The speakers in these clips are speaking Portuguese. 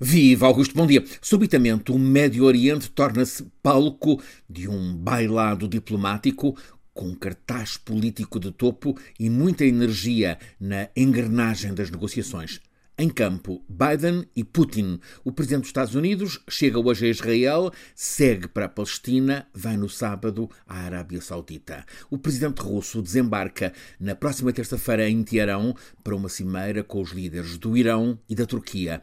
Viva Augusto, bom dia. Subitamente, o Médio Oriente torna-se palco de um bailado diplomático com cartaz político de topo e muita energia na engrenagem das negociações. Em campo, Biden e Putin. O presidente dos Estados Unidos chega hoje a Israel, segue para a Palestina, vai no sábado à Arábia Saudita. O presidente russo desembarca na próxima terça-feira em Teherão para uma cimeira com os líderes do Irão e da Turquia.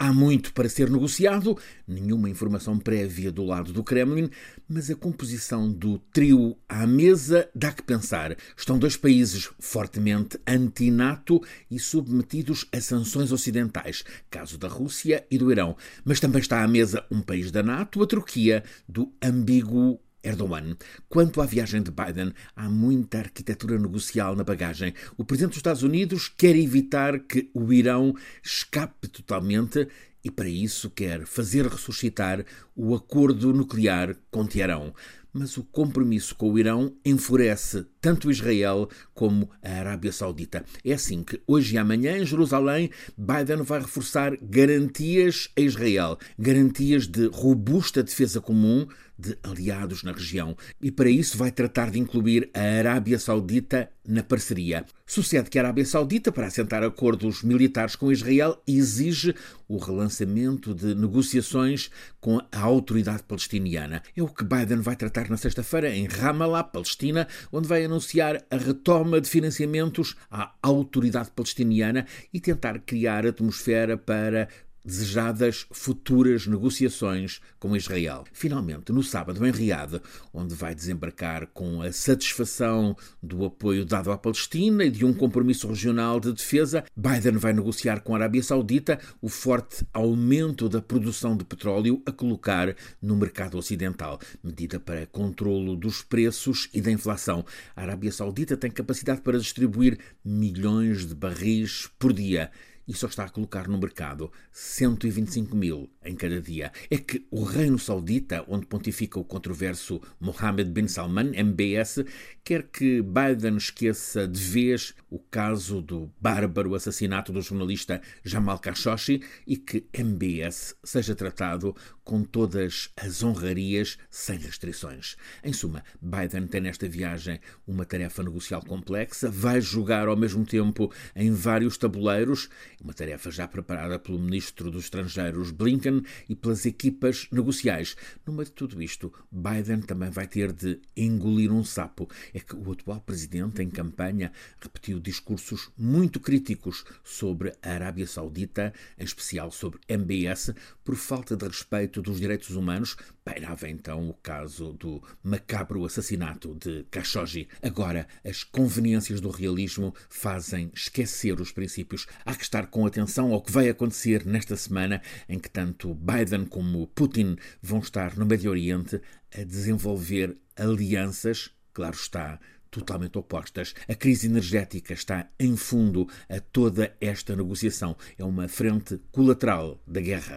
Há muito para ser negociado, nenhuma informação prévia do lado do Kremlin, mas a composição do trio à mesa dá que pensar. Estão dois países fortemente anti-NATO e submetidos a sanções ocidentais, caso da Rússia e do Irão. Mas também está à mesa um país da NATO, a Turquia, do ambíguo Erdogan. Quanto à viagem de Biden, há muita arquitetura negocial na bagagem. O presidente dos Estados Unidos quer evitar que o Irão escape totalmente e, para isso, quer fazer ressuscitar o acordo nuclear com Teherão mas o compromisso com o Irão enfurece tanto Israel como a Arábia Saudita. É assim que hoje e amanhã em Jerusalém Biden vai reforçar garantias a Israel, garantias de robusta defesa comum de aliados na região e para isso vai tratar de incluir a Arábia Saudita na parceria. Sucede que a Arábia Saudita, para assentar acordos militares com Israel, exige o relançamento de negociações com a autoridade palestiniana. É o que Biden vai tratar na sexta-feira em Ramallah, Palestina, onde vai anunciar a retoma de financiamentos à autoridade palestiniana e tentar criar atmosfera para desejadas futuras negociações com Israel. Finalmente, no sábado, em Riad, onde vai desembarcar com a satisfação do apoio dado à Palestina e de um compromisso regional de defesa, Biden vai negociar com a Arábia Saudita o forte aumento da produção de petróleo a colocar no mercado ocidental, medida para controlo dos preços e da inflação. A Arábia Saudita tem capacidade para distribuir milhões de barris por dia e só está a colocar no mercado 125 mil em cada dia. É que o Reino Saudita, onde pontifica o controverso Mohammed bin Salman, MBS, quer que Biden esqueça de vez o caso do bárbaro assassinato do jornalista Jamal Khashoggi e que MBS seja tratado com todas as honrarias sem restrições. Em suma, Biden tem nesta viagem uma tarefa negocial complexa, vai jogar ao mesmo tempo em vários tabuleiros uma tarefa já preparada pelo ministro dos Estrangeiros Blinken e pelas equipas negociais. No meio de tudo isto, Biden também vai ter de engolir um sapo. É que o atual presidente, em campanha, repetiu discursos muito críticos sobre a Arábia Saudita, em especial sobre MBS, por falta de respeito dos direitos humanos. Pairava então o caso do macabro assassinato de Khashoggi. Agora, as conveniências do realismo fazem esquecer os princípios. Há que estar com atenção ao que vai acontecer nesta semana em que tanto Biden como Putin vão estar no Médio Oriente a desenvolver alianças, claro está, totalmente opostas. A crise energética está em fundo a toda esta negociação. É uma frente colateral da guerra.